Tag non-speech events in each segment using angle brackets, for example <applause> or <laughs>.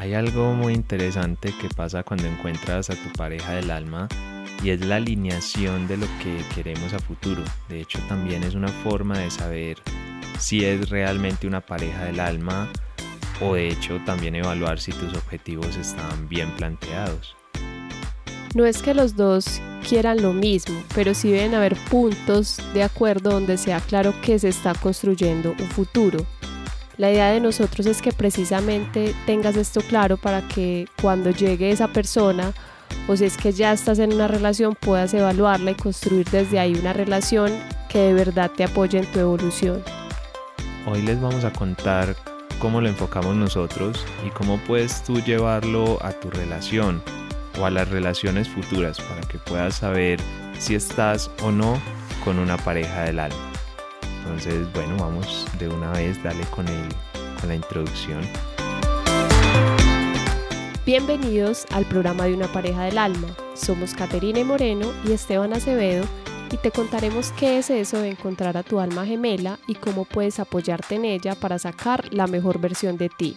Hay algo muy interesante que pasa cuando encuentras a tu pareja del alma y es la alineación de lo que queremos a futuro. De hecho, también es una forma de saber si es realmente una pareja del alma o de hecho también evaluar si tus objetivos están bien planteados. No es que los dos quieran lo mismo, pero sí deben haber puntos de acuerdo donde sea claro que se está construyendo un futuro. La idea de nosotros es que precisamente tengas esto claro para que cuando llegue esa persona o si es que ya estás en una relación puedas evaluarla y construir desde ahí una relación que de verdad te apoye en tu evolución. Hoy les vamos a contar cómo lo enfocamos nosotros y cómo puedes tú llevarlo a tu relación o a las relaciones futuras para que puedas saber si estás o no con una pareja del alma. Entonces, bueno, vamos de una vez, dale con, el, con la introducción. Bienvenidos al programa de una pareja del alma. Somos Caterina Moreno y Esteban Acevedo y te contaremos qué es eso de encontrar a tu alma gemela y cómo puedes apoyarte en ella para sacar la mejor versión de ti.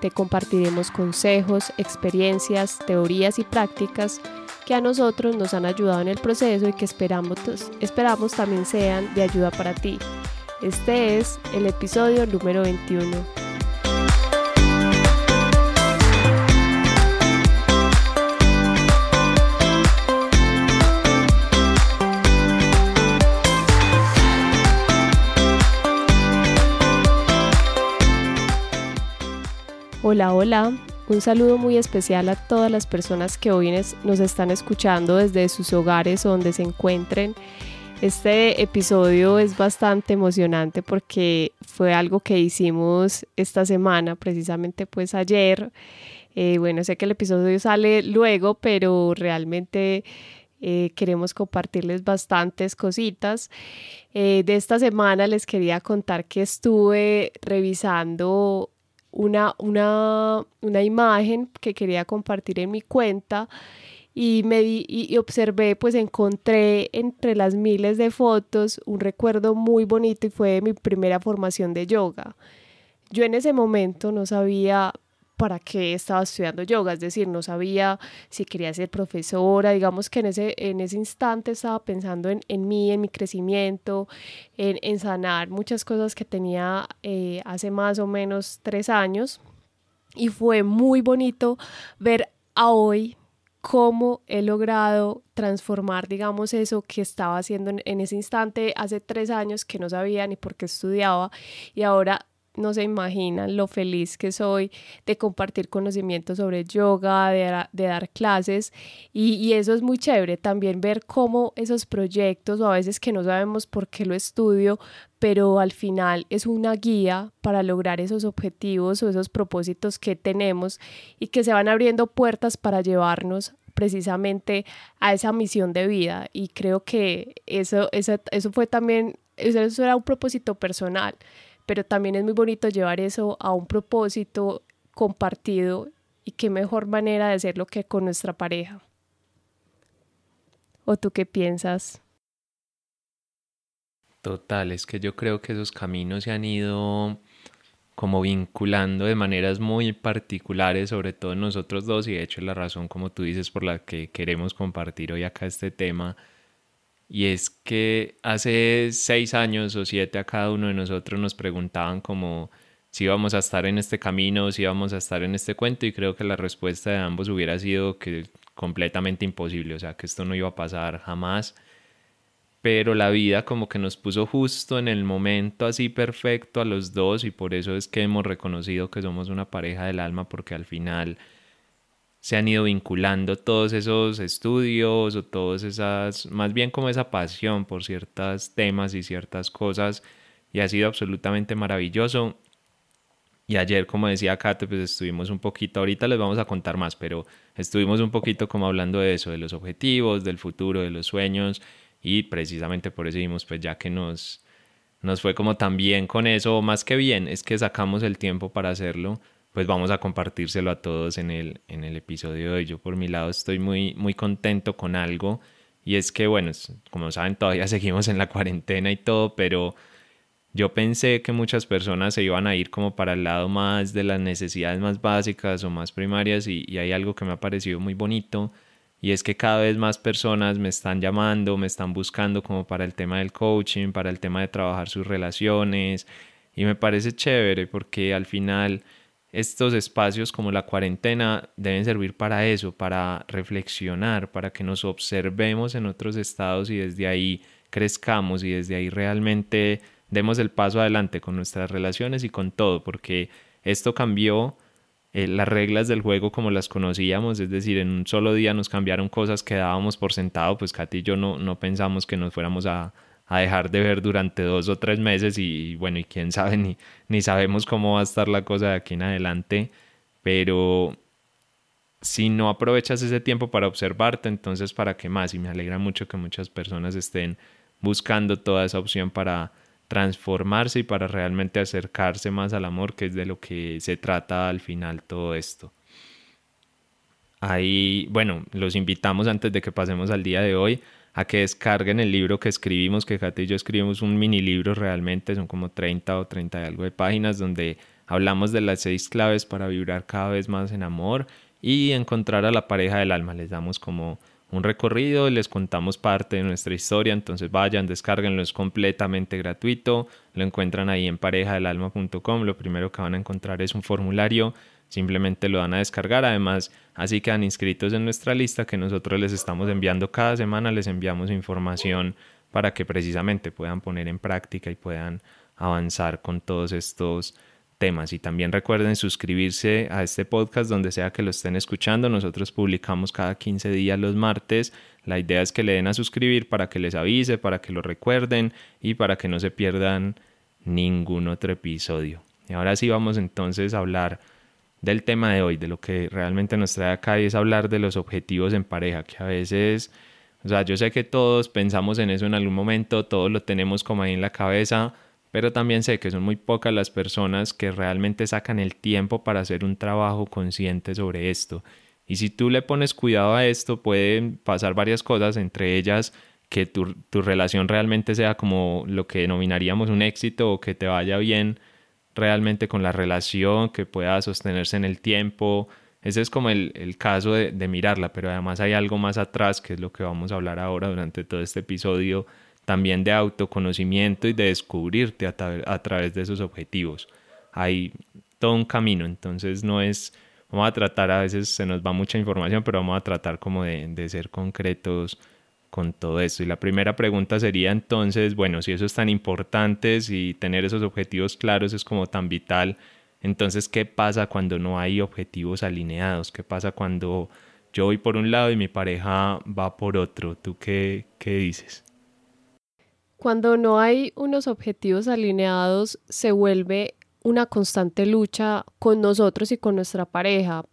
Te compartiremos consejos, experiencias, teorías y prácticas que a nosotros nos han ayudado en el proceso y que esperamos, también sean de ayuda para ti. Este es el episodio número 21. Hola, hola. Un saludo muy especial a todas las personas que hoy nos están escuchando desde sus hogares o donde se encuentren. Este episodio es bastante emocionante porque fue algo que hicimos esta semana, precisamente pues ayer. Eh, bueno, sé que el episodio sale luego, pero realmente eh, queremos compartirles bastantes cositas. Eh, de esta semana les quería contar que estuve revisando una, una, una imagen que quería compartir en mi cuenta y, me y, observé, pues encontré entre las miles de fotos un recuerdo muy bonito y fue mi primera formación de yoga. Yo en ese momento no sabía para qué estaba estudiando yoga, es decir, no sabía si quería ser profesora, digamos que en ese, en ese instante estaba pensando en, en mí, en mi crecimiento, en, en sanar muchas cosas que tenía eh, hace más o menos tres años. Y fue muy bonito ver a hoy cómo he logrado transformar, digamos, eso que estaba haciendo en, en, ese instante hace tres años que no sabía ni por qué estudiaba y ahora no se imaginan lo feliz que soy de compartir conocimientos sobre yoga, de, dar clases. Y, eso es muy chévere también ver cómo esos proyectos o a veces que no sabemos por qué lo estudio, pero al final es una guía para lograr esos objetivos o esos propósitos que tenemos y que se van abriendo puertas para llevarnos precisamente a esa misión de vida. Y creo que eso, eso, eso fue también, eso era un propósito personal pero también es muy bonito llevar eso a un propósito compartido y qué mejor manera de hacerlo que con nuestra pareja. ¿O tú qué piensas? Total, es que yo creo que esos caminos se han ido como vinculando de maneras muy particulares, sobre todo nosotros dos, y de hecho la razón, como tú dices, por la que queremos compartir hoy acá este tema, y es que hace seis años o siete a cada uno de nosotros nos preguntaban como si íbamos a estar en este camino, si íbamos a estar en este cuento y creo que la respuesta de ambos hubiera sido que completamente imposible, o sea, que esto no iba a pasar jamás. Pero la vida como que nos puso justo en el momento así perfecto a los dos y por eso es que hemos reconocido que somos una pareja del alma porque al final se han ido vinculando todos esos estudios o todas esas, más bien como esa pasión por ciertos temas y ciertas cosas y ha sido absolutamente maravilloso. Y ayer, como decía Kate, pues estuvimos un poquito, ahorita les vamos a contar más, pero estuvimos un poquito como hablando de eso, de los objetivos, del futuro, de los sueños y precisamente por eso dijimos, pues ya que nos, nos fue como tan bien con eso, más que bien, es que sacamos el tiempo para hacerlo pues vamos a compartírselo a todos en el, en el episodio de hoy. Yo por mi lado estoy muy, muy contento con algo y es que, bueno, como saben, todavía <laughs> seguimos en la cuarentena y todo, pero yo pensé que muchas personas se iban a ir como para el lado más de las necesidades más básicas o más primarias y, y hay algo que me ha parecido muy bonito y es que cada vez más personas me están llamando, me están buscando como para el tema del coaching, para el tema de trabajar sus relaciones y me parece chévere porque al final estos espacios como la cuarentena deben servir para eso, para reflexionar, para que nos observemos en otros estados y desde ahí crezcamos y desde ahí realmente demos el paso adelante con nuestras relaciones y con todo, porque esto cambió eh, las reglas del juego como las conocíamos, es decir, en un solo día nos cambiaron cosas que dábamos por sentado, pues Katy y yo no, no pensamos que nos fuéramos a, a dejar de ver durante dos o tres meses y, bueno, y quién sabe, <laughs> ni, ni sabemos cómo va a estar la cosa de aquí en adelante, pero si no aprovechas ese tiempo para observarte, entonces para qué más, y me alegra mucho que muchas personas estén buscando toda esa opción para transformarse y para realmente acercarse más al amor, que es de lo que se trata al final todo esto. Ahí, bueno, los invitamos antes de que pasemos al día de hoy a que descarguen el libro que escribimos, que y yo escribimos un mini libro realmente, son como 30 o 30 y algo de páginas donde hablamos de las seis claves para vibrar cada vez más en amor y encontrar a la pareja del alma. Les damos como un recorrido, les contamos parte de nuestra historia, entonces vayan, descárguenlo, es completamente gratuito, lo encuentran ahí en parejadelalma.com, lo primero que van a encontrar es un formulario, simplemente lo van a descargar, además así quedan inscritos en nuestra lista que nosotros les estamos enviando cada semana, les enviamos información para que precisamente puedan poner en práctica y puedan avanzar con todos estos temas. Y también recuerden suscribirse a este podcast donde sea que lo estén escuchando. Nosotros publicamos cada 15 días los martes. La idea es que le den a suscribir para que les avise, para que lo recuerden y para que no se pierdan ningún otro episodio. Y ahora sí vamos entonces a hablar del tema de hoy, de lo que realmente nos trae acá y es hablar de los objetivos en pareja, que a veces, o sea, yo sé que todos pensamos en eso en algún momento, todos lo tenemos como ahí en la cabeza, pero también sé que son muy pocas las personas que realmente sacan el tiempo para hacer un trabajo consciente sobre esto. Y si tú le pones cuidado a esto, pueden pasar varias cosas, entre ellas que tu, tu, relación realmente sea como lo que denominaríamos un éxito o que te vaya bien realmente con la relación, que pueda sostenerse en el tiempo. Ese es como el, el caso de, de mirarla, pero además hay algo más atrás, que es lo que vamos a hablar ahora durante todo este episodio, también de autoconocimiento y de descubrirte a, a, través de esos objetivos. Hay todo un camino, entonces no es, vamos a tratar, a veces se nos va mucha información, pero vamos a tratar como de, de ser concretos con todo esto. Y la primera pregunta sería entonces, bueno, si eso es tan importante, si tener esos objetivos claros es como tan vital, entonces, ¿qué pasa cuando no hay objetivos alineados? ¿Qué pasa cuando yo voy por un lado y mi pareja va por otro? ¿Tú qué, qué dices? Cuando no hay unos objetivos alineados, se vuelve una constante lucha con nosotros y con nuestra pareja.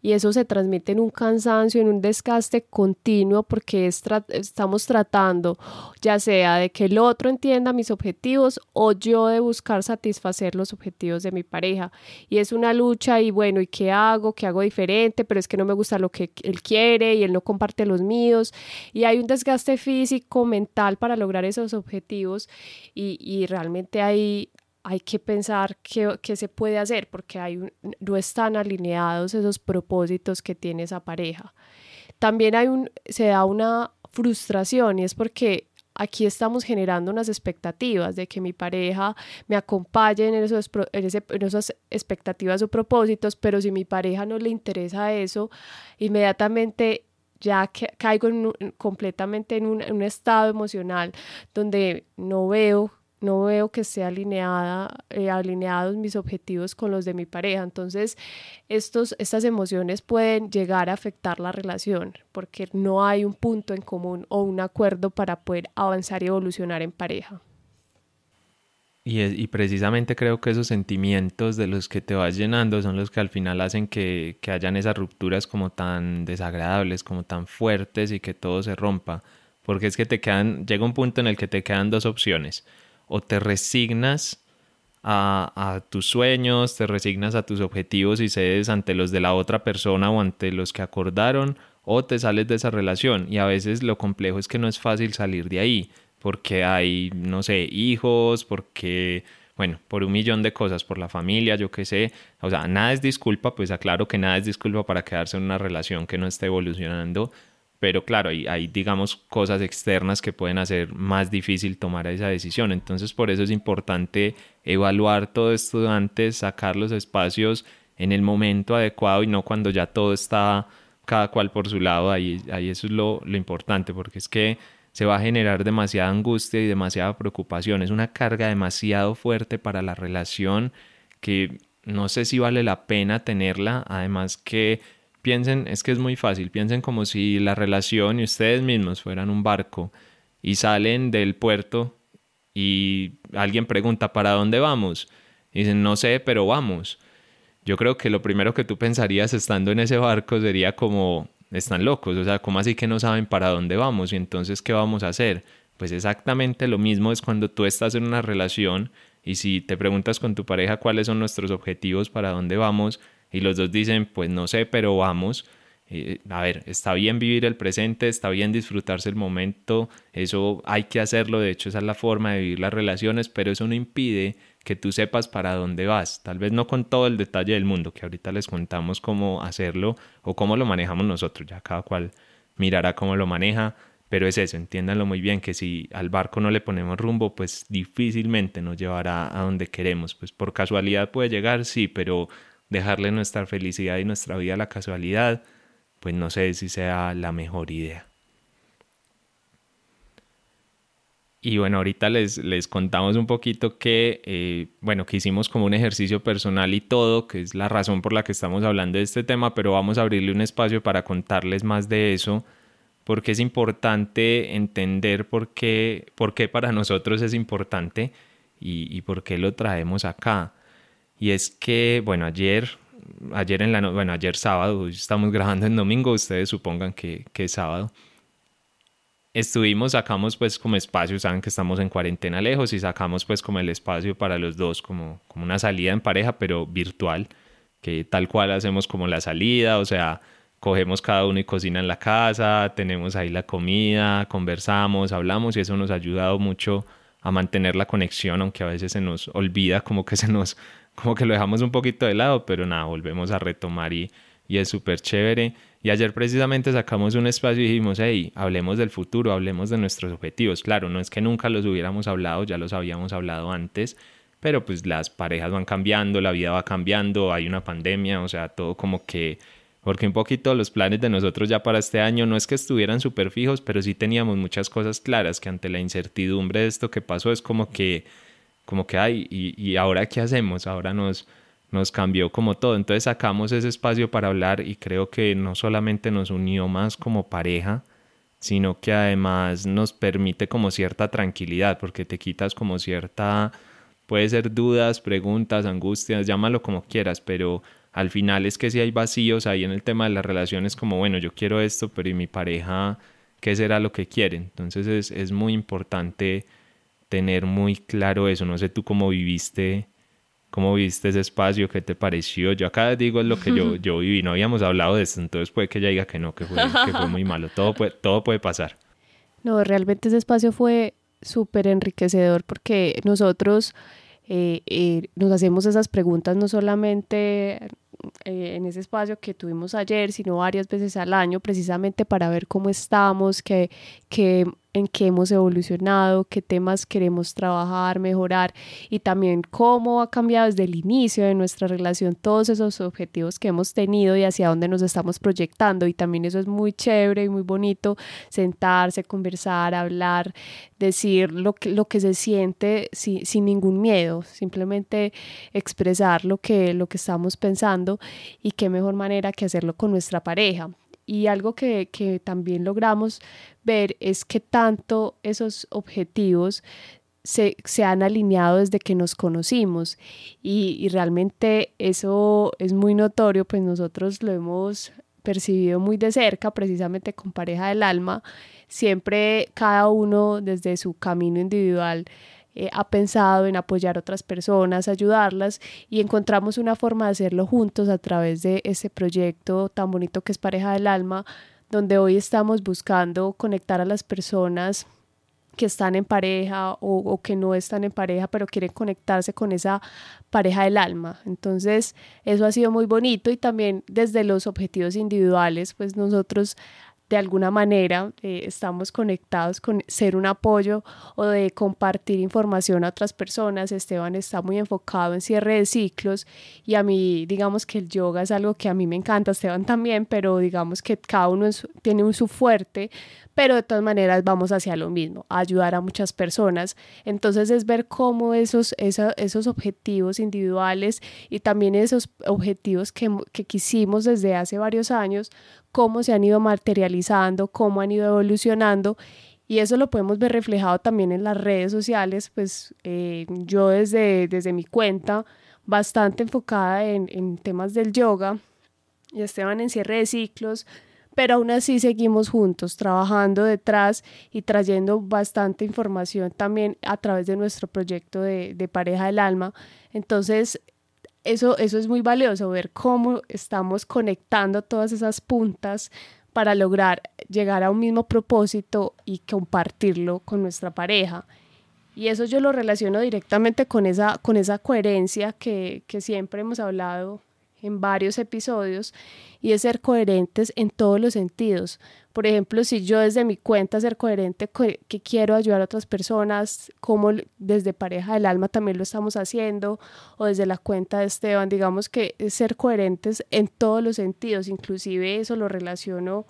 Y eso se transmite en un cansancio, en un desgaste continuo, porque estamos tratando ya sea de que el otro entienda mis objetivos o yo de buscar satisfacer los objetivos de mi pareja. Y es una lucha y bueno, ¿y qué hago? ¿Qué hago diferente? Pero es que no me gusta lo que él quiere y él no comparte los míos. Y hay un desgaste físico, mental para lograr esos objetivos y, y realmente hay, hay que pensar qué, qué, se puede hacer porque hay no están alineados esos propósitos que tiene esa pareja. También hay un, se da una frustración y es porque aquí estamos generando unas expectativas de que mi pareja me acompañe en, esos, en, en esas expectativas o propósitos, pero si mi pareja no le interesa eso, inmediatamente ya caigo completamente en un, en un, estado emocional donde no veo no veo que esté alineada, eh, alineados mis objetivos con los de mi pareja. Entonces, estos, estas emociones pueden llegar a afectar la relación porque no hay un punto en común o un acuerdo para poder avanzar y evolucionar en pareja. Y, y, precisamente creo que esos sentimientos de los que te vas llenando son los que al final hacen que, que hayan esas rupturas como tan desagradables, como tan fuertes y que todo se rompa. Porque es que te quedan, llega un punto en el que te quedan dos opciones o te resignas a, tus sueños, te resignas a tus objetivos y cedes ante los de la otra persona o ante los que acordaron, o te sales de esa relación. Y a veces lo complejo es que no es fácil salir de ahí. porque hay, no sé, hijos, porque, bueno, por un millón de cosas, por la familia, yo qué sé. O sea, nada es disculpa, pues aclaro que nada es disculpa para quedarse en una relación que no esté evolucionando. Pero claro, hay, hay, digamos, cosas externas que pueden hacer más difícil tomar esa decisión. Entonces, por eso es importante evaluar todo esto antes, sacar los espacios en el momento adecuado y no cuando ya todo está cada cual por su lado. Ahí, ahí eso es lo, lo importante, porque es que se va a generar demasiada angustia y demasiada preocupación. Es una carga demasiado fuerte para la relación que no sé si vale la pena tenerla. Además que piensen, es que es muy fácil, piensen como si la relación y ustedes mismos fueran un barco y salen del puerto y alguien pregunta, ¿para dónde vamos? Y dicen, no sé, pero vamos. Yo creo que lo primero que tú pensarías estando en ese barco sería como, están locos, o sea, ¿cómo así que no saben para dónde vamos? Y entonces, ¿qué vamos a hacer? Pues exactamente lo mismo es cuando tú estás en una relación y si te preguntas con tu pareja cuáles son nuestros objetivos, para dónde vamos, y los dos dicen, pues no sé, pero vamos. Eh, a ver, está bien vivir el presente, está bien disfrutarse el momento, eso hay que hacerlo, de hecho esa es la forma de vivir las relaciones, pero eso no impide que tú sepas para dónde vas, tal vez no con todo el detalle del mundo, que ahorita les contamos cómo hacerlo o cómo lo manejamos nosotros, ya cada cual mirará cómo lo maneja, pero es eso, entiéndanlo muy bien, que si al barco no le ponemos rumbo, pues difícilmente nos llevará a donde queremos, pues por casualidad puede llegar, sí, pero dejarle nuestra felicidad y nuestra vida a la casualidad, pues no sé si sea la mejor idea. Y bueno, ahorita les, les contamos un poquito que, eh, bueno, que hicimos como un ejercicio personal y todo, que es la razón por la que estamos hablando de este tema, pero vamos a abrirle un espacio para contarles más de eso, porque es importante entender por qué, por qué para nosotros es importante y, y por qué lo traemos acá. Y es que, bueno, ayer, ayer en la bueno, ayer sábado, estamos grabando en domingo, ustedes supongan que, que es sábado. Estuvimos, sacamos pues como espacio, saben que estamos en cuarentena lejos y sacamos pues como el espacio para los dos, como, como una salida en pareja, pero virtual, que tal cual hacemos como la salida, o sea, cogemos cada uno y cocina en la casa, tenemos ahí la comida, conversamos, hablamos y eso nos ha ayudado mucho a mantener la conexión, aunque a veces se nos olvida, como que se nos, como que lo dejamos un poquito de lado, pero nada, volvemos a retomar y, y es súper chévere. Y ayer precisamente sacamos un espacio y dijimos, hey, hablemos del futuro, hablemos de nuestros objetivos. Claro, no es que nunca los hubiéramos hablado, ya los habíamos hablado antes, pero pues las parejas van cambiando, la vida va cambiando, hay una pandemia, o sea, todo como que... Porque un poquito los planes de nosotros ya para este año no es que estuvieran súper fijos, pero sí teníamos muchas cosas claras que ante la incertidumbre de esto que pasó es como que, como que, hay, y, y ahora qué hacemos? Ahora nos nos cambió como todo. Entonces sacamos ese espacio para hablar y creo que no solamente nos unió más como pareja, sino que además nos permite como cierta tranquilidad, porque te quitas como cierta, puede ser dudas, preguntas, angustias, llámalo como quieras, pero al final es que si hay vacíos ahí en el tema de las relaciones, como bueno, yo quiero esto, pero ¿y mi pareja qué será lo que quiere? Entonces es, es muy importante tener muy claro eso. No sé tú cómo viviste ¿Cómo viste ese espacio? ¿Qué te pareció? Yo acá digo lo que yo, <laughs> yo viví, no habíamos hablado de eso, entonces puede que ella diga que no, que fue, que fue muy malo, todo puede, todo puede pasar. No, realmente ese espacio fue súper enriquecedor porque nosotros eh, eh, nos hacemos esas preguntas no solamente eh, en ese espacio que tuvimos ayer, sino varias veces al año, precisamente para ver cómo estamos, qué, qué en qué hemos evolucionado, qué temas queremos trabajar, mejorar y también cómo ha cambiado desde el inicio de nuestra relación todos esos objetivos que hemos tenido y hacia dónde nos estamos proyectando. Y también eso es muy chévere y muy bonito, sentarse, conversar, hablar, decir lo que, lo que se siente sin, sin ningún miedo, simplemente expresar lo que, lo que estamos pensando y qué mejor manera que hacerlo con nuestra pareja. Y algo que, que también logramos ver es que tanto esos objetivos se, se, han alineado desde que nos conocimos y, y, realmente eso es muy notorio, pues nosotros lo hemos percibido muy de cerca, precisamente con pareja del alma, siempre cada uno desde su camino individual eh, ha pensado en apoyar a otras personas, ayudarlas y encontramos una forma de hacerlo juntos a través de ese proyecto tan bonito que es Pareja del Alma, donde hoy estamos buscando conectar a las personas que están en pareja o, o, que no están en pareja, pero quieren conectarse con esa pareja del alma. Entonces, eso ha sido muy bonito y también desde los objetivos individuales, pues nosotros de alguna manera eh, estamos conectados con ser un apoyo o de compartir información a otras personas. Esteban está muy enfocado en cierre de ciclos y a mí digamos que el yoga es algo que a mí me encanta, Esteban también, pero digamos que cada uno tiene un su fuerte, pero de todas maneras vamos hacia lo mismo, ayudar a muchas personas. Entonces es ver cómo esos, esos objetivos individuales y también esos objetivos que, que quisimos desde hace varios años, cómo se han ido materializando, cómo han ido evolucionando y eso lo podemos ver reflejado también en las redes sociales, pues eh, yo desde, desde mi cuenta, bastante enfocada en, en temas del yoga, y Esteban en cierre de ciclos, pero aún así seguimos juntos, trabajando detrás y trayendo bastante información también a través de nuestro proyecto de, de Pareja del Alma. Entonces, eso, eso es muy valioso, ver cómo estamos conectando todas esas puntas para lograr llegar a un mismo propósito y compartirlo con nuestra pareja. Y eso yo lo relaciono directamente con esa, con esa coherencia que, que siempre hemos hablado en varios episodios y es ser coherentes en todos los sentidos. Por ejemplo, si yo desde mi cuenta ser coherente que quiero ayudar a otras personas, como desde pareja del alma también lo estamos haciendo, o desde la cuenta de Esteban, digamos que es ser coherentes en todos los sentidos, inclusive eso lo relaciono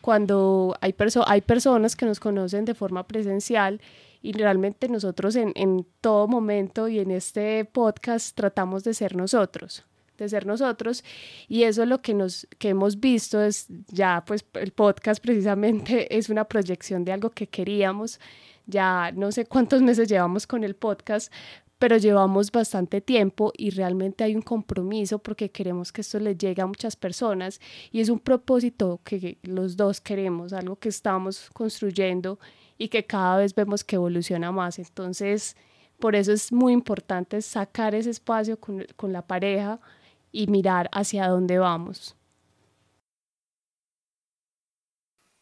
cuando hay, hay personas que nos conocen de forma presencial y realmente nosotros en, en todo momento y en este podcast tratamos de ser nosotros de ser nosotros. Y eso es lo que nos que hemos visto es ya pues el podcast precisamente <laughs> es una proyección de algo que queríamos. Ya no sé cuántos meses llevamos con el podcast pero llevamos bastante tiempo y realmente hay un compromiso porque queremos que esto le llegue a muchas personas. Y es un propósito que los dos queremos, algo que estamos construyendo y que cada vez vemos que evoluciona más. Entonces, por eso es muy importante sacar ese espacio con, con la pareja, y mirar hacia dónde vamos.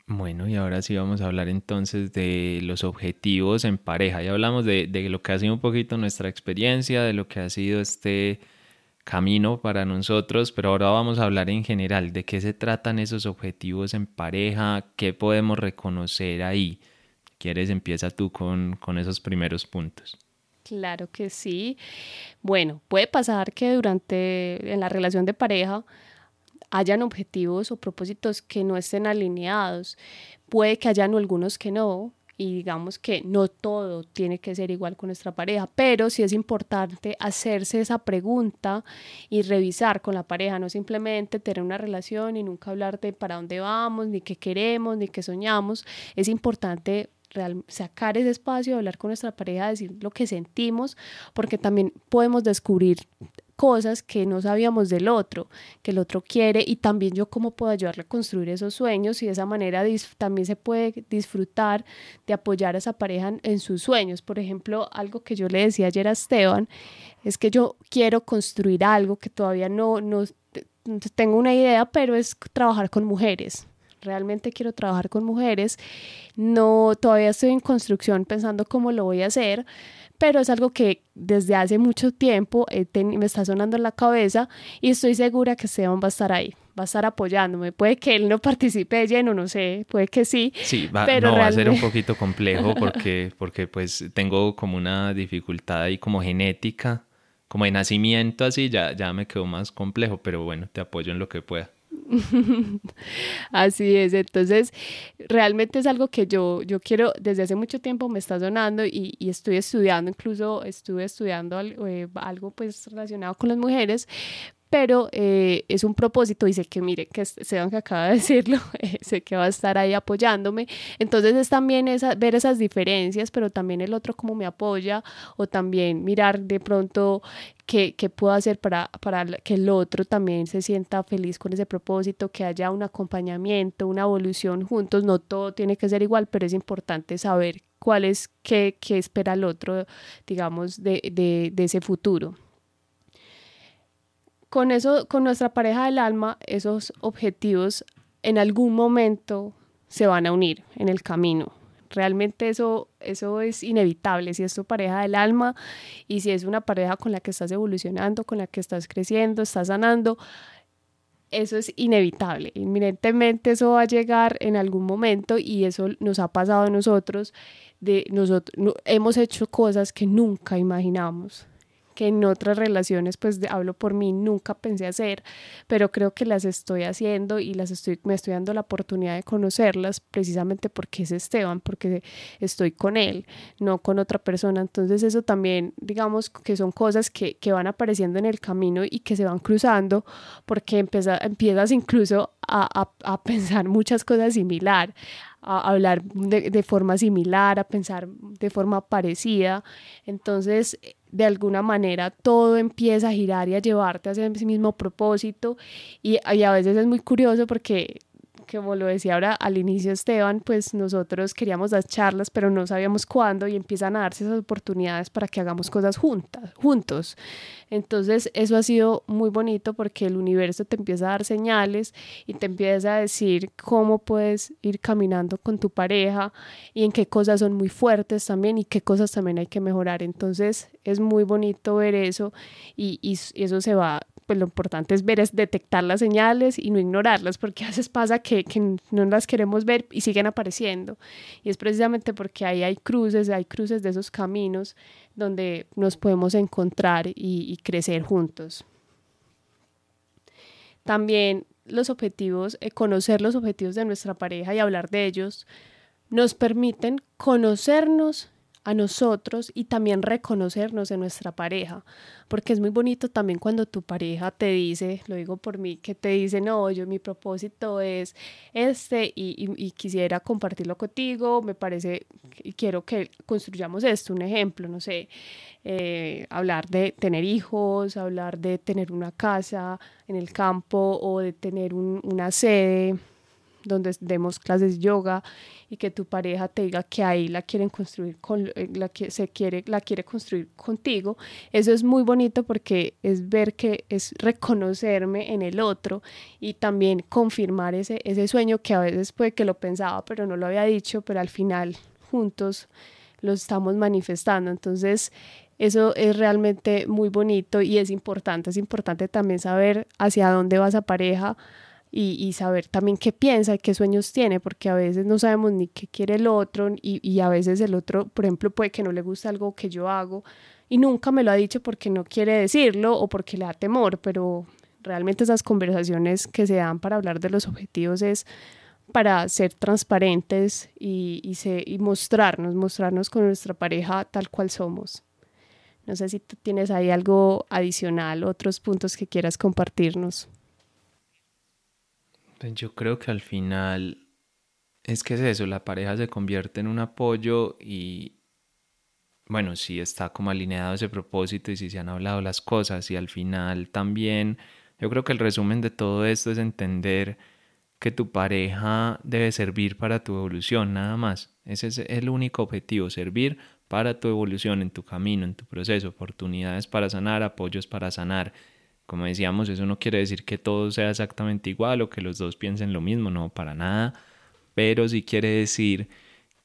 Bueno, y ahora sí vamos a hablar entonces de los objetivos en pareja. Ya hablamos de, de, lo que ha sido un poquito nuestra experiencia, de lo que ha sido este camino para nosotros, pero ahora vamos a hablar en general de qué se tratan esos objetivos en pareja, qué podemos reconocer ahí. ¿Quieres? Empieza tú con, con esos primeros puntos. Claro que sí. Bueno, puede pasar que durante en la relación de pareja hayan objetivos o propósitos que no estén alineados. Puede que hayan algunos que no, y digamos que no todo tiene que ser igual con nuestra pareja, pero sí es importante hacerse esa pregunta y revisar con la pareja, no simplemente tener una relación y nunca hablar de para dónde vamos, ni qué queremos, ni qué soñamos. Es importante sacar ese espacio, hablar con nuestra pareja, decir lo que sentimos, porque también podemos descubrir cosas que no sabíamos del otro, que el otro quiere y también yo cómo puedo ayudarle a construir esos sueños y de esa manera también se puede disfrutar de apoyar a esa pareja en, sus sueños. Por ejemplo, algo que yo le decía ayer a Esteban es que yo quiero construir algo que todavía no, no tengo una idea, pero es trabajar con mujeres realmente quiero trabajar con mujeres. No, todavía estoy en construcción pensando cómo lo voy a hacer, pero es algo que desde hace mucho tiempo me está sonando en la cabeza y estoy segura que Esteban va a estar ahí, va a estar apoyándome. Puede que él no participe de lleno, no sé, puede que sí. Sí, va, pero no, va a ser un poquito complejo <laughs> porque, porque pues tengo como una dificultad ahí como genética, como de nacimiento así, ya, ya me quedó más complejo, pero bueno, te apoyo en lo que pueda. <laughs> Así es, entonces realmente es algo que yo, yo quiero, desde hace mucho tiempo me está sonando y, y estoy estudiando, incluso estuve estudiando algo, eh, algo pues relacionado con las mujeres, pero eh, es un propósito, dice que mire, que sean que acaba de <laughs> decirlo, eh, sé que va a estar ahí apoyándome, entonces es también ver esas diferencias, pero también el otro cómo me apoya, o también mirar de pronto qué, qué puedo hacer para, para que el otro también se sienta feliz con ese propósito, que haya un acompañamiento, una evolución juntos, no todo tiene que ser igual, pero es importante saber cuál es, qué, qué espera el otro, digamos, de, de, de ese futuro con eso, con nuestra pareja del alma, esos objetivos en algún momento se van a unir en el camino. realmente eso, eso es inevitable, si es tu pareja del alma y si es una pareja con la que estás evolucionando, con la que estás creciendo, estás sanando, eso es inevitable, inminentemente eso va a llegar en algún momento y eso nos ha pasado a nosotros, de nosotros hemos hecho cosas que nunca imaginamos que en otras relaciones, pues hablo por mí, nunca pensé hacer, pero creo que las estoy haciendo y las estoy, me estoy dando la oportunidad de conocerlas precisamente porque es Esteban, porque estoy con él, no con otra persona. Entonces eso también, digamos que son cosas que, que van apareciendo en el camino y que se van cruzando porque empieza, empiezas incluso a, a, a pensar muchas cosas similar, a hablar de, de, forma similar, a pensar de forma parecida. Entonces, de alguna manera, todo empieza a girar y a llevarte hacia ese mismo propósito. Y, y a veces es muy curioso porque como lo decía ahora al inicio Esteban, pues nosotros queríamos dar charlas, pero no sabíamos cuándo y empiezan a darse esas oportunidades para que hagamos cosas juntas, juntos. Entonces eso ha sido muy bonito porque el universo te empieza a dar señales y te empieza a decir cómo puedes ir caminando con tu pareja y en qué cosas son muy fuertes también y qué cosas también hay que mejorar. Entonces es muy bonito ver eso y, y eso se va pues lo importante es ver, es detectar las señales y no ignorarlas, porque a veces pasa que, que no las queremos ver y siguen apareciendo. Y es precisamente porque ahí hay cruces, hay cruces de esos caminos donde nos podemos encontrar y, y crecer juntos. También los objetivos, eh, conocer los objetivos de nuestra pareja y hablar de ellos, nos permiten conocernos a nosotros y también reconocernos en nuestra pareja, porque es muy bonito también cuando tu pareja te dice, lo digo por mí, que te dice, no, yo mi propósito es este y, quisiera compartirlo contigo, me parece, y quiero que construyamos esto, un ejemplo, no sé, eh, hablar de tener hijos, hablar de tener una casa en el campo o de tener un, una sede donde demos clases yoga y que tu pareja te diga que ahí la quieren construir con eh, la que se quiere la quiere construir contigo eso es muy bonito porque es ver que es reconocerme en el otro y también confirmar ese ese sueño que a veces puede que lo pensaba pero no lo había dicho pero al final juntos lo estamos manifestando. Entonces eso es realmente muy bonito y es importante, es importante también saber hacia dónde va esa pareja, y, saber también qué piensa y qué sueños tiene, porque a veces no sabemos ni qué quiere el otro y, y a veces el otro, por ejemplo, puede que no le guste algo que yo hago y nunca me lo ha dicho porque no quiere decirlo o porque le da temor, pero realmente esas conversaciones que se dan para hablar de los objetivos es para ser transparentes y, y, se, y mostrarnos, mostrarnos con nuestra pareja tal cual somos. No sé si tú tienes ahí algo adicional, otros puntos que quieras compartirnos. Pues yo creo que al final es que es eso, la pareja se convierte en un apoyo y bueno, si está como alineado ese propósito y si se han hablado las cosas y al final también yo creo que el resumen de todo esto es entender que tu pareja debe servir para tu evolución, nada más. Ese es el único objetivo, servir para tu evolución en tu camino, en tu proceso, oportunidades para sanar, apoyos para sanar como decíamos, eso no quiere decir que todo sea exactamente igual o que los dos piensen lo mismo, no, para nada, pero sí quiere decir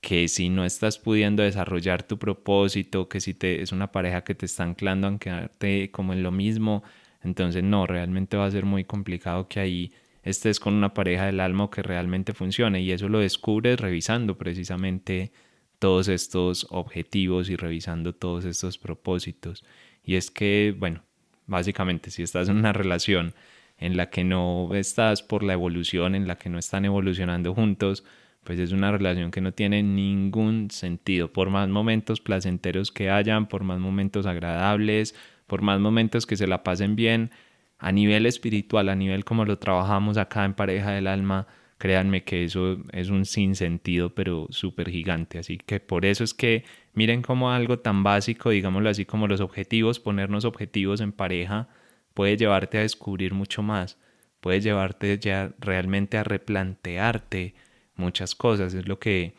que si no estás pudiendo desarrollar tu propósito, que si te, es una pareja que te está anclando a quedarte como en lo mismo, entonces no, realmente va a ser muy complicado que ahí estés con una pareja del alma que realmente funcione y eso lo descubres revisando precisamente todos estos objetivos y revisando todos estos propósitos. Y es que, bueno, Básicamente, si estás en una relación en la que no estás por la evolución, en la que no están evolucionando juntos, pues es una relación que no tiene ningún sentido. Por más momentos placenteros que hayan, por más momentos agradables, por más momentos que se la pasen bien, a nivel espiritual, a nivel como lo trabajamos acá en pareja del alma, créanme que eso es un sinsentido, pero súper gigante. Así que por eso es que miren como algo tan básico, digámoslo así, como los objetivos, ponernos objetivos en pareja, puede llevarte a descubrir mucho más, puede llevarte ya realmente a replantearte muchas cosas. Es lo que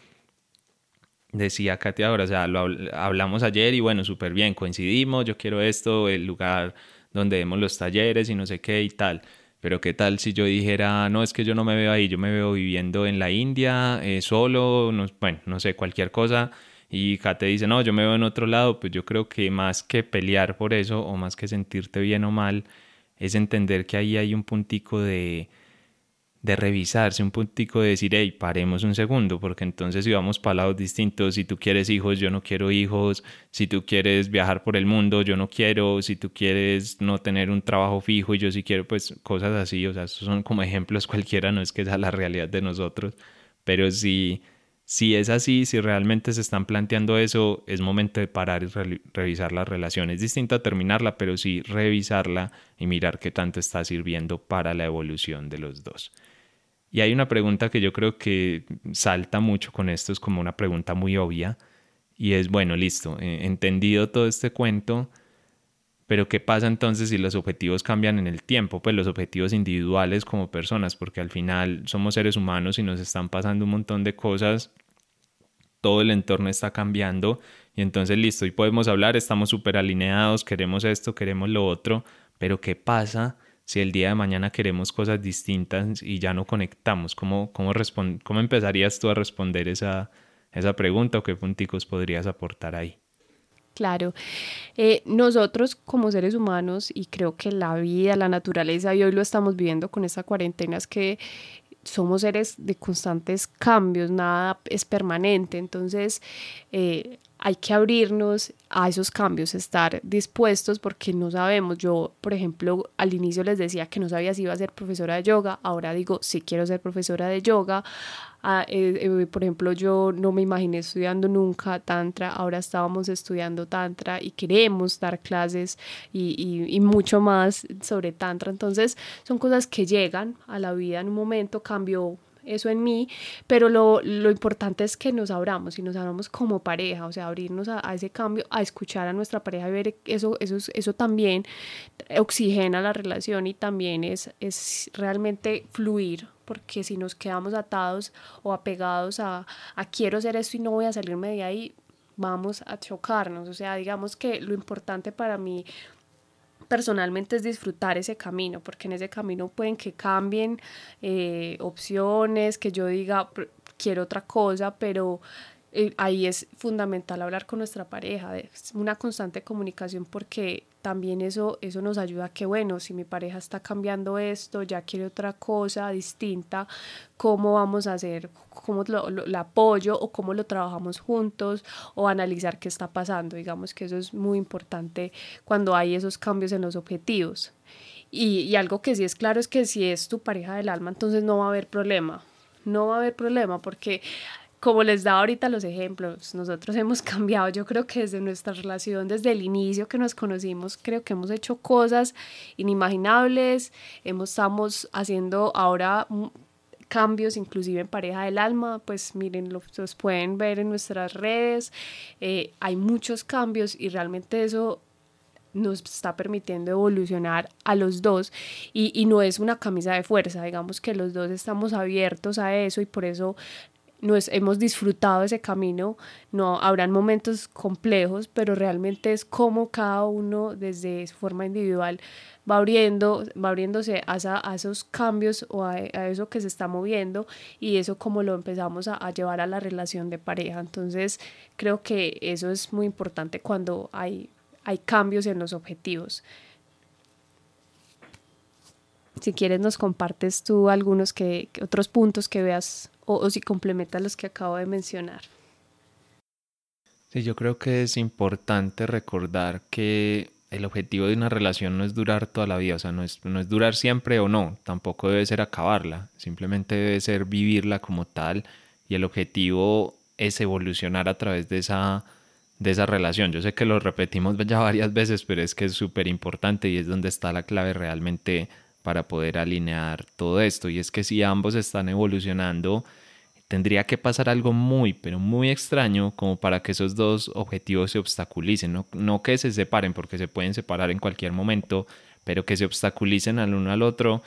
decía Katia ahora, o sea, lo hablamos ayer y bueno, súper bien, coincidimos, yo quiero esto, el lugar donde demos los talleres y no sé qué y tal Pero qué tal si yo dijera, no, es que yo no me veo ahí, yo me veo viviendo en la India, eh, solo, no, bueno, no sé, cualquier cosa. Y Kate dice, no, yo me veo en otro lado, pues yo creo que más que pelear por eso o más que sentirte bien o mal, es entender que ahí hay un puntico de, de revisarse, un puntico de decir, hey, paremos un segundo, porque entonces si vamos para lados distintos, si tú quieres hijos, yo no quiero hijos, si tú quieres viajar por el mundo, yo no quiero, si tú quieres no tener un trabajo fijo y yo sí quiero, pues cosas así, o sea, son como <laughs> ejemplos cualquiera, no es que sea la realidad de nosotros, pero si, si es así, si realmente se están planteando eso, es momento de parar y revisar la relación. Es distinto a terminarla, pero sí revisarla y mirar qué tanto está sirviendo para la evolución de los dos. Y hay una pregunta que yo creo que salta mucho con esto, es como una pregunta muy obvia, y es, bueno, listo, he entendido todo este cuento, pero ¿qué pasa entonces si los objetivos cambian en el tiempo? Pues los objetivos individuales como personas, porque al final somos seres humanos y nos están pasando un montón de cosas, todo el entorno está cambiando y entonces listo, y podemos hablar, estamos súper alineados, queremos esto, queremos lo otro, pero ¿qué pasa? si el día de mañana queremos cosas distintas y ya no conectamos? ¿Cómo, cómo, cómo empezarías tú a responder esa, esa pregunta o qué punticos podrías aportar ahí? Claro, eh, nosotros como seres humanos y creo que la vida, la naturaleza y hoy lo estamos viviendo con esta cuarentena es que somos seres de constantes cambios, nada es permanente, entonces eh, hay que abrirnos a esos cambios, estar dispuestos porque no sabemos. Yo, por ejemplo, al inicio les decía que no sabía si iba a ser profesora de yoga, ahora digo, sí quiero ser profesora de yoga. Ah, eh, eh, por ejemplo, yo no me imaginé estudiando nunca tantra, ahora estábamos estudiando tantra y queremos dar clases y, y mucho más sobre tantra. Entonces, son cosas que llegan a la vida en un momento, cambio eso en mí, pero lo, lo, importante es que nos abramos y nos abramos como pareja, o sea, abrirnos a, ese cambio, a escuchar a nuestra pareja y ver eso, eso, eso también oxigena la relación y también es, es realmente fluir, porque si nos quedamos atados o apegados a, a quiero ser esto y no voy a salirme de ahí, vamos a chocarnos, o sea, digamos que lo importante para mí personalmente es disfrutar ese camino, porque en ese camino pueden que cambien eh, opciones, que yo diga quiero otra cosa, pero eh, ahí es fundamental hablar con nuestra pareja, es una constante comunicación porque también eso, eso nos ayuda a que, bueno, si mi pareja está cambiando esto, ya quiere otra cosa distinta, ¿cómo vamos a hacer? ¿Cómo lo, apoyo o cómo lo trabajamos juntos o analizar qué está pasando? Digamos que eso es muy importante cuando hay esos cambios en los objetivos. Y, y algo que sí es claro es que si es tu pareja del alma, entonces no va a haber problema no va a haber problema porque como les da ahorita los ejemplos, nosotros hemos <laughs> cambiado, yo creo que desde nuestra relación, desde el inicio que nos conocimos, creo que hemos hecho cosas inimaginables, hemos, estamos haciendo ahora cambios inclusive en pareja del alma, pues miren, los, pueden ver en nuestras redes, eh, hay muchos cambios y realmente eso nos está permitiendo evolucionar a los dos y, y, no es una camisa de fuerza, digamos que los dos estamos abiertos a eso y por eso nos hemos disfrutado ese camino, no habrán momentos complejos, pero realmente es como cada uno desde su forma individual va abriendo, va abriéndose a, esos cambios o a, eso que se está moviendo y eso como lo empezamos a, a, llevar a la relación de pareja. Entonces creo que eso es muy importante cuando hay, hay cambios en los objetivos. Si quieres nos compartes tú algunos que, otros puntos que veas o, si complementa los que acabo de mencionar. Sí, yo creo que es importante recordar que el objetivo de una relación no es durar toda la vida, o sea, no es, no es durar siempre o no, tampoco debe ser acabarla, simplemente debe ser vivirla como tal y el objetivo es evolucionar a través de esa, de esa relación. Yo sé que lo repetimos ya varias veces, pero es que es súper importante y es donde está la clave realmente para poder alinear todo esto. Y es que si ambos están evolucionando, tendría que pasar algo muy, pero muy extraño como para que esos dos objetivos se obstaculicen, no, no que se separen, porque se pueden separar en cualquier momento, pero que se obstaculicen al uno al otro,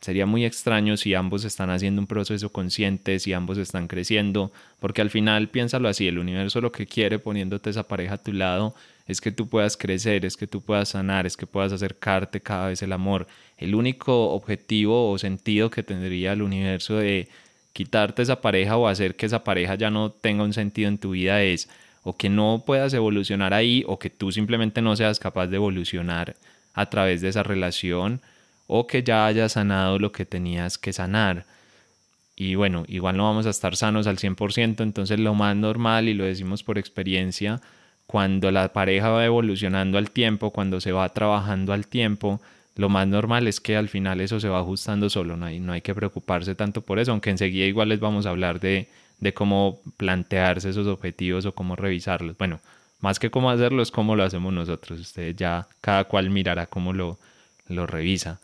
sería muy extraño si ambos están haciendo un proceso consciente, si ambos están creciendo, porque al final piénsalo así, el universo lo que quiere poniéndote esa pareja a tu lado es que tú puedas crecer, es que tú puedas sanar, es que puedas acercarte cada vez el amor. El único objetivo o sentido que tendría el universo de quitarte esa pareja o hacer que esa pareja ya no tenga un sentido en tu vida es o que no puedas evolucionar ahí o que tú simplemente no seas capaz de evolucionar a través de esa relación o que ya hayas sanado lo que tenías que sanar. Y bueno, igual no vamos a estar sanos al 100%, entonces lo más normal, y lo decimos por experiencia, cuando la pareja va evolucionando al tiempo, cuando se va trabajando al tiempo, lo más normal es que al final eso se va ajustando solo, no hay, no hay que preocuparse tanto por eso, aunque enseguida igual les vamos a hablar de, de cómo plantearse esos objetivos o cómo revisarlos. Bueno, más que cómo hacerlo es cómo lo hacemos nosotros, ustedes ya cada cual mirará cómo lo, lo revisa.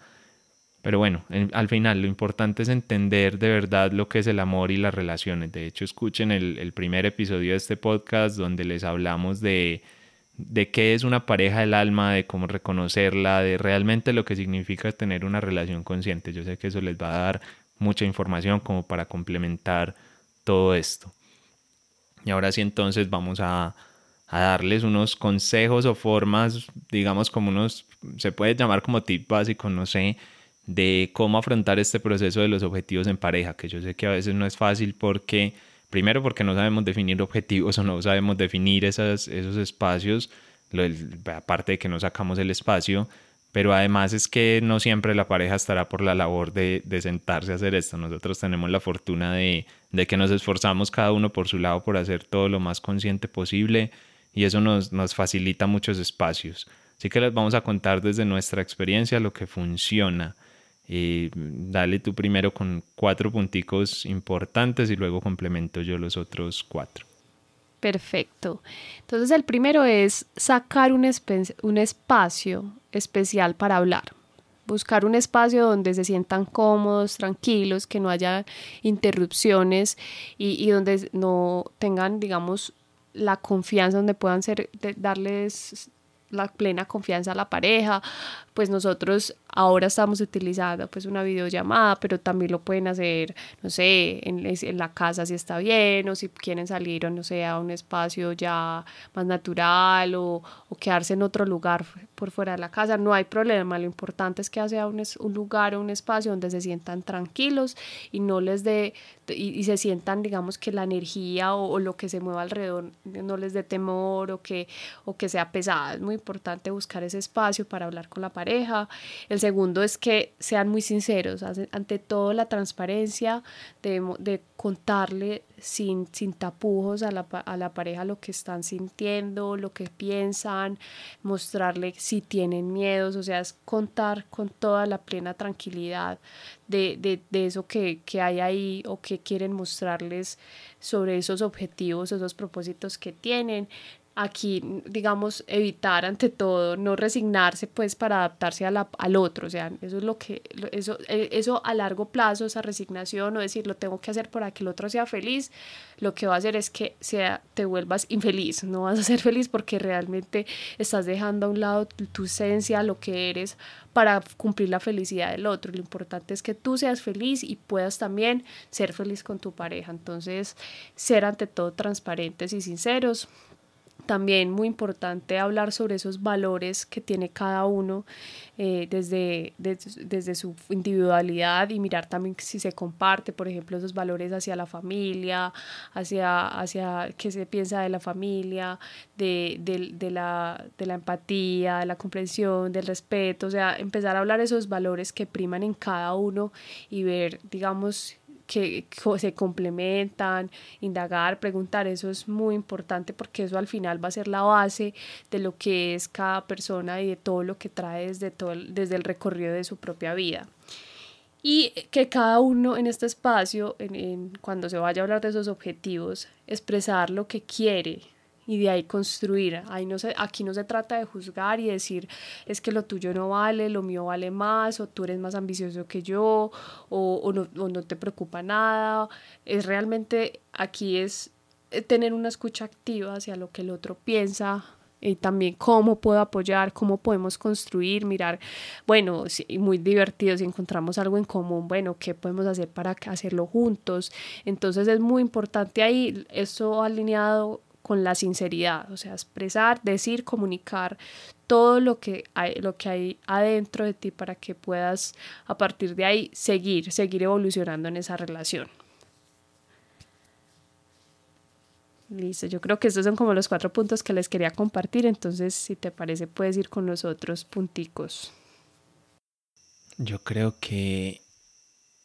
Pero bueno, al final lo importante es entender de verdad lo que es el amor y las relaciones. De hecho, escuchen el, primer episodio de este podcast donde les hablamos de, de qué es una pareja del alma, de cómo reconocerla, de realmente lo que significa tener una relación consciente. Yo sé que eso les va a dar mucha información como para complementar todo esto. Y ahora sí entonces vamos a, a darles unos consejos o formas, digamos como unos, se puede llamar como tip básico, no sé, de cómo afrontar este proceso de los objetivos en pareja, que yo sé que a veces no es fácil porque, primero porque no sabemos definir objetivos <laughs> o no sabemos definir esas, esos espacios, aparte de que no sacamos el espacio, pero además es que no siempre la pareja estará por la labor de, de sentarse a hacer esto. Nosotros tenemos la fortuna de, de, que nos esforzamos cada uno por su lado por hacer todo lo más consciente posible y eso nos, nos facilita muchos espacios. Así que les vamos a contar desde nuestra experiencia lo que funciona y dale tú primero con cuatro punticos importantes y luego complemento yo los otros cuatro. Perfecto. Entonces el primero es sacar un, espacio especial para hablar. Buscar un espacio donde se sientan cómodos, tranquilos, que no haya interrupciones y, y donde no tengan, digamos, la confianza, donde puedan ser, darles la plena confianza a la pareja, pues nosotros ahora estamos utilizando pues una videollamada, pero también lo pueden hacer, no sé, en, la casa si está bien, o si quieren salir, o no sé, a un espacio ya más natural, o, o quedarse en otro lugar por fuera de la casa, no hay problema, lo importante es que sea un, un lugar o un espacio donde se sientan tranquilos y no les dé, y, se sientan, digamos, que la energía o, o, lo que se mueva alrededor no les dé temor o que, o que sea pesada, es muy importante buscar ese espacio para hablar con la pareja. El segundo es que sean muy sinceros, ante todo la transparencia de, de contarle sin, sin tapujos a la, a la, pareja lo que están sintiendo, lo que piensan, mostrarle si tienen miedos, o sea, es contar con toda la plena tranquilidad de, de, de eso que, que hay ahí o que quieren mostrarles sobre esos objetivos, esos propósitos que tienen aquí, digamos, evitar ante todo, no resignarse pues para adaptarse a la, al otro, o sea, eso es lo que, eso, eh, eso a largo plazo, esa resignación o decir, lo tengo que hacer para que el otro sea feliz, lo que va a hacer es que sea, te vuelvas infeliz, no vas a ser feliz porque realmente estás dejando a un lado tu esencia, lo que eres, para cumplir la felicidad del otro. Lo importante es que tú seas feliz y puedas también ser feliz con tu pareja. Entonces, ser ante todo transparentes y sinceros, también muy importante hablar sobre esos valores que tiene cada uno eh, desde, desde, su individualidad y mirar también si se comparte, por ejemplo, esos valores hacia la familia, hacia, hacia qué se piensa de la familia, de, de, la, de la empatía, de la comprensión, del respeto, o sea, empezar a hablar esos valores que priman en cada uno y ver, digamos, que se complementan, indagar, preguntar, eso es muy importante porque eso al final va a ser la base de lo que es cada persona y de todo lo que trae desde, todo el, desde el recorrido de su propia vida. Y que cada uno en este espacio, en, cuando se vaya a hablar de esos objetivos, expresar lo que quiere, y de ahí construir. Ahí no se, aquí no se trata de juzgar y decir es que lo tuyo no vale, lo mío vale más, o tú eres más ambicioso que yo, o, o, no, o no te preocupa nada. Es realmente aquí es eh, tener una escucha activa hacia lo que el otro piensa y también cómo puedo apoyar, cómo podemos construir, mirar, bueno, muy divertido si encontramos algo en común, bueno, ¿qué podemos hacer para hacerlo juntos? Entonces es muy importante ahí, esto alineado con la sinceridad, o sea, expresar, decir, comunicar todo lo que hay, lo que hay adentro de ti para que puedas a partir de ahí seguir, seguir evolucionando en esa relación. Listo, yo creo que estos son como los cuatro puntos que les quería compartir, entonces si te parece puedes ir con los otros punticos. Yo creo que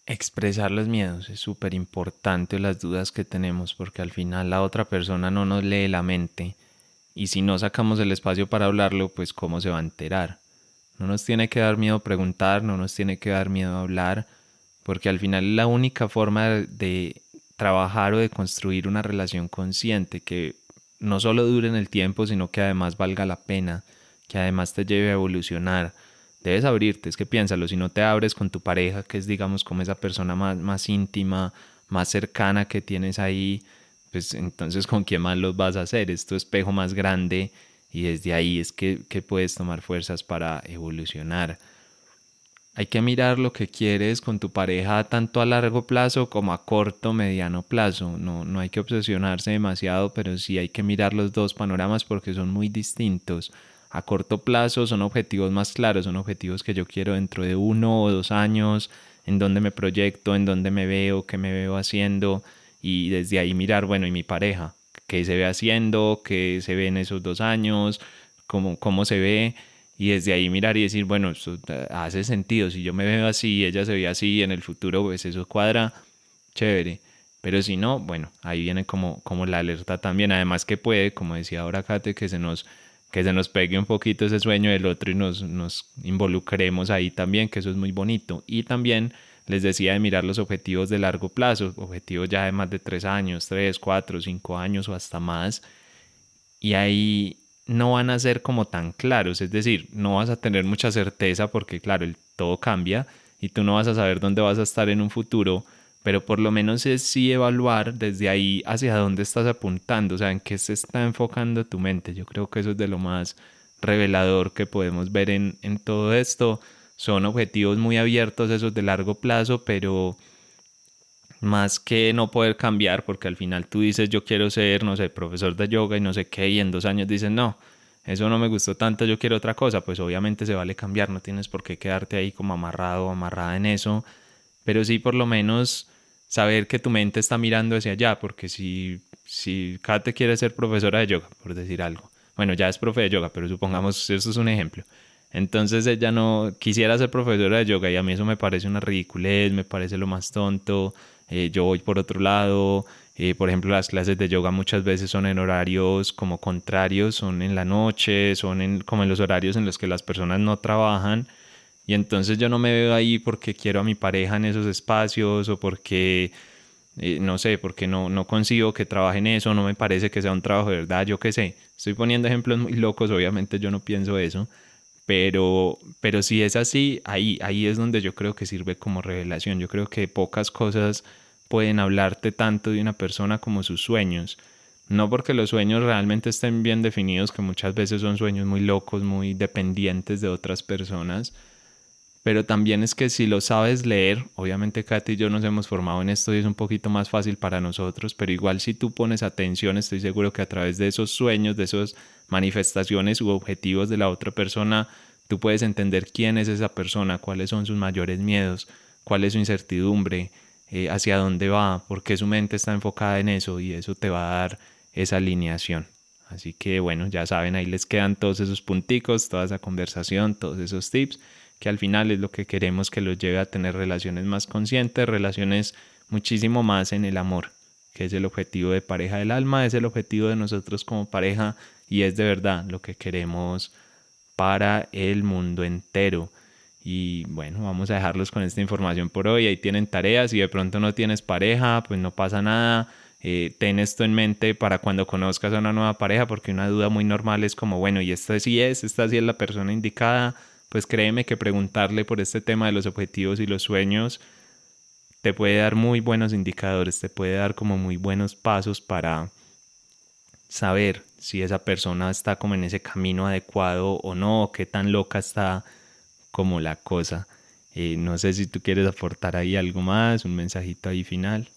expresar los miedos es súper importante, las dudas que tenemos, porque al final la otra persona no nos lee la mente y si no sacamos el espacio para hablarlo, pues cómo se va a enterar. No nos tiene que dar miedo preguntar, no nos tiene que dar miedo hablar, porque al final la única forma de trabajar o de construir una relación consciente que no solo dure en el tiempo, sino que además valga la pena, que además te lleve a evolucionar, debes abrirte, es que piénsalo, si no te abres con tu pareja, que es digamos como esa persona más, más íntima, más cercana que tienes ahí, pues entonces con quién más los vas a hacer, es tu espejo más grande y desde ahí es que, que puedes tomar fuerzas para evolucionar. Hay que mirar lo que quieres con tu pareja tanto a largo plazo como a corto, mediano plazo. No, no hay que obsesionarse demasiado, pero sí hay que mirar los dos panoramas porque son muy distintos a corto plazo son objetivos más claros, son objetivos que yo quiero dentro de uno o dos años, en dónde me proyecto, en dónde me veo, qué me veo haciendo y desde ahí mirar, bueno, y mi pareja, qué se ve haciendo, qué se ve en esos dos años, cómo, cómo se ve y desde ahí mirar y decir, bueno, eso hace sentido, si yo me veo así, ella se ve así, en el futuro pues eso cuadra, chévere. Pero si no, bueno, ahí viene como, como la alerta también. Además que puede, como decía ahora Kate, que se nos que se nos pegue un poquito ese sueño del otro y nos, nos involucremos ahí también, que eso es muy bonito. Y también les decía de mirar los objetivos de largo plazo, objetivos ya de más de tres años, tres, cuatro, cinco años o hasta más. Y ahí no van a ser como tan claros, es decir, no vas a tener mucha certeza porque claro, el, todo cambia y tú no vas a saber dónde vas a estar en un futuro pero por lo menos es sí evaluar desde ahí hacia dónde estás apuntando, o sea, en qué se está enfocando tu mente. Yo creo que eso es de lo más revelador que podemos ver en, en todo esto. Son objetivos muy abiertos, esos de largo plazo, pero más que no poder cambiar, porque al final tú dices yo quiero ser, no sé, profesor de yoga y no sé qué, y en dos años dices no, eso no me gustó tanto, yo quiero otra cosa, pues obviamente se vale cambiar, no tienes por qué quedarte ahí como amarrado o amarrada en eso pero sí por lo menos saber que tu mente está mirando hacia allá, porque si, si Kate quiere ser profesora de yoga, por decir algo, bueno, ya es profe de yoga, pero supongamos, eso es un ejemplo. Entonces ella no quisiera ser profesora de yoga y a mí eso me parece una ridiculez, me parece lo más tonto. Eh, yo voy por otro lado, eh, por ejemplo, las clases de yoga muchas veces son en horarios como contrarios, son en la noche, son en, como en los horarios en los que las personas no trabajan y entonces yo no me veo ahí porque quiero a mi pareja en esos espacios o porque, eh, no sé, porque no, no consigo que trabaje en eso, no me parece que sea un trabajo de verdad, yo qué sé. Estoy poniendo ejemplos muy locos, obviamente yo no pienso eso, pero, pero si es así, ahí, ahí es donde yo creo que sirve como revelación. Yo creo que pocas cosas pueden hablarte tanto de una persona como sus sueños. No porque los sueños realmente estén bien definidos, que muchas veces son sueños muy locos, muy dependientes de otras personas, pero también es que si lo sabes leer, obviamente Katy y yo nos hemos formado en esto y es un poquito más fácil para nosotros, pero igual si tú pones atención, estoy seguro que a través de esos sueños, de esas manifestaciones u objetivos de la otra persona, tú puedes entender quién es esa persona, cuáles son sus mayores miedos, cuál es su incertidumbre, eh, hacia dónde va, por qué su mente está enfocada en eso y eso te va a dar esa alineación. Así que bueno, ya saben, ahí les quedan todos esos punticos, toda esa conversación, todos esos tips que al final es lo que queremos que los lleve a tener relaciones más conscientes, relaciones muchísimo más en el amor, que es el objetivo de pareja del alma, es el objetivo de nosotros como pareja y es de verdad lo que queremos para el mundo entero. Y bueno, vamos a dejarlos con esta información por hoy. Ahí tienen tareas. Si de pronto no tienes pareja, pues no pasa nada. Eh, ten esto en mente para cuando conozcas a una nueva pareja, porque una duda muy normal es como, bueno, y esta sí es, esta sí es la persona indicada pues créeme que preguntarle por este tema de los objetivos y los sueños te puede dar muy buenos indicadores, te puede dar como muy buenos pasos para saber si esa persona está como en ese camino adecuado o no, qué tan loca está como la cosa. Eh, no sé si tú quieres aportar ahí algo más, un mensajito ahí final.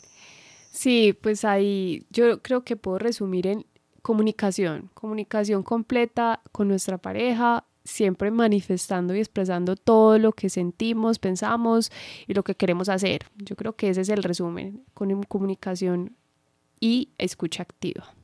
Sí, pues ahí yo creo que puedo resumir en comunicación, comunicación completa con nuestra pareja, siempre manifestando y expresando todo lo que sentimos, pensamos y lo que queremos hacer. Yo creo que ese es el resumen, con comunicación y escucha activa.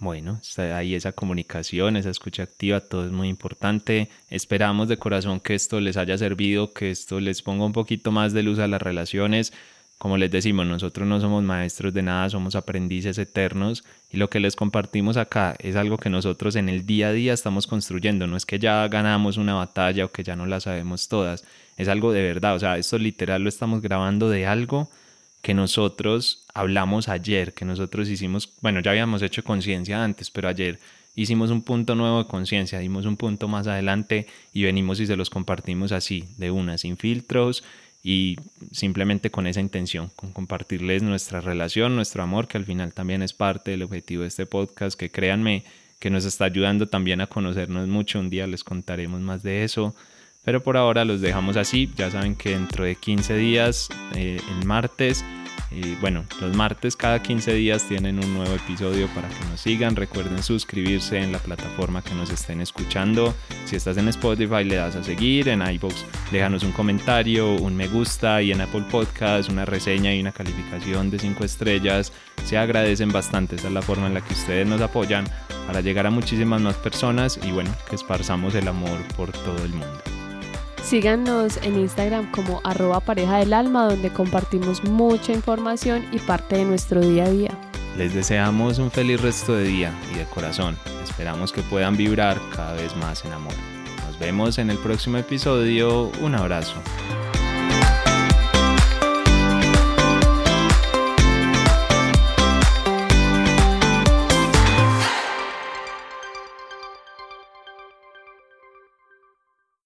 Bueno, está ahí esa comunicación, esa escucha activa, todo es muy importante. Esperamos de corazón que esto les haya servido, que esto les ponga un poquito más de luz a las relaciones. Como les decimos, nosotros no somos maestros de nada, somos aprendices eternos y lo que les compartimos acá es algo que nosotros en el día a día estamos construyendo. No es que ya ganamos una batalla o que ya no la sabemos todas, es algo de verdad. O sea, esto literal lo estamos grabando de algo que nosotros hablamos ayer, que nosotros hicimos, bueno, ya habíamos hecho conciencia antes, pero ayer hicimos un punto nuevo de conciencia, dimos un punto más adelante y venimos y se los compartimos así, de una, sin filtros y simplemente con esa intención, con compartirles nuestra relación, nuestro amor, que al final también es parte del objetivo de este podcast, que créanme que nos está ayudando también a conocernos mucho, un día les contaremos más de eso. Pero por ahora los dejamos así. Ya saben que dentro de 15 días, eh, el martes, y bueno, los martes cada 15 días tienen un nuevo episodio para que nos sigan. Recuerden suscribirse en la plataforma que nos estén escuchando. Si estás en Spotify, le das a seguir. En iBox, déjanos un comentario, un me gusta. Y en Apple Podcast, una reseña y una calificación de 5 estrellas. Se agradecen bastante. Esa es la forma en la que ustedes nos apoyan para llegar a muchísimas más personas y bueno, que esparzamos el amor por todo el mundo. Síganos en Instagram como arroba pareja del alma, donde compartimos mucha información y parte de nuestro día a día. Les deseamos un feliz resto de día y de corazón. Esperamos que puedan vibrar cada vez más en amor. Nos vemos en el próximo episodio. Un abrazo.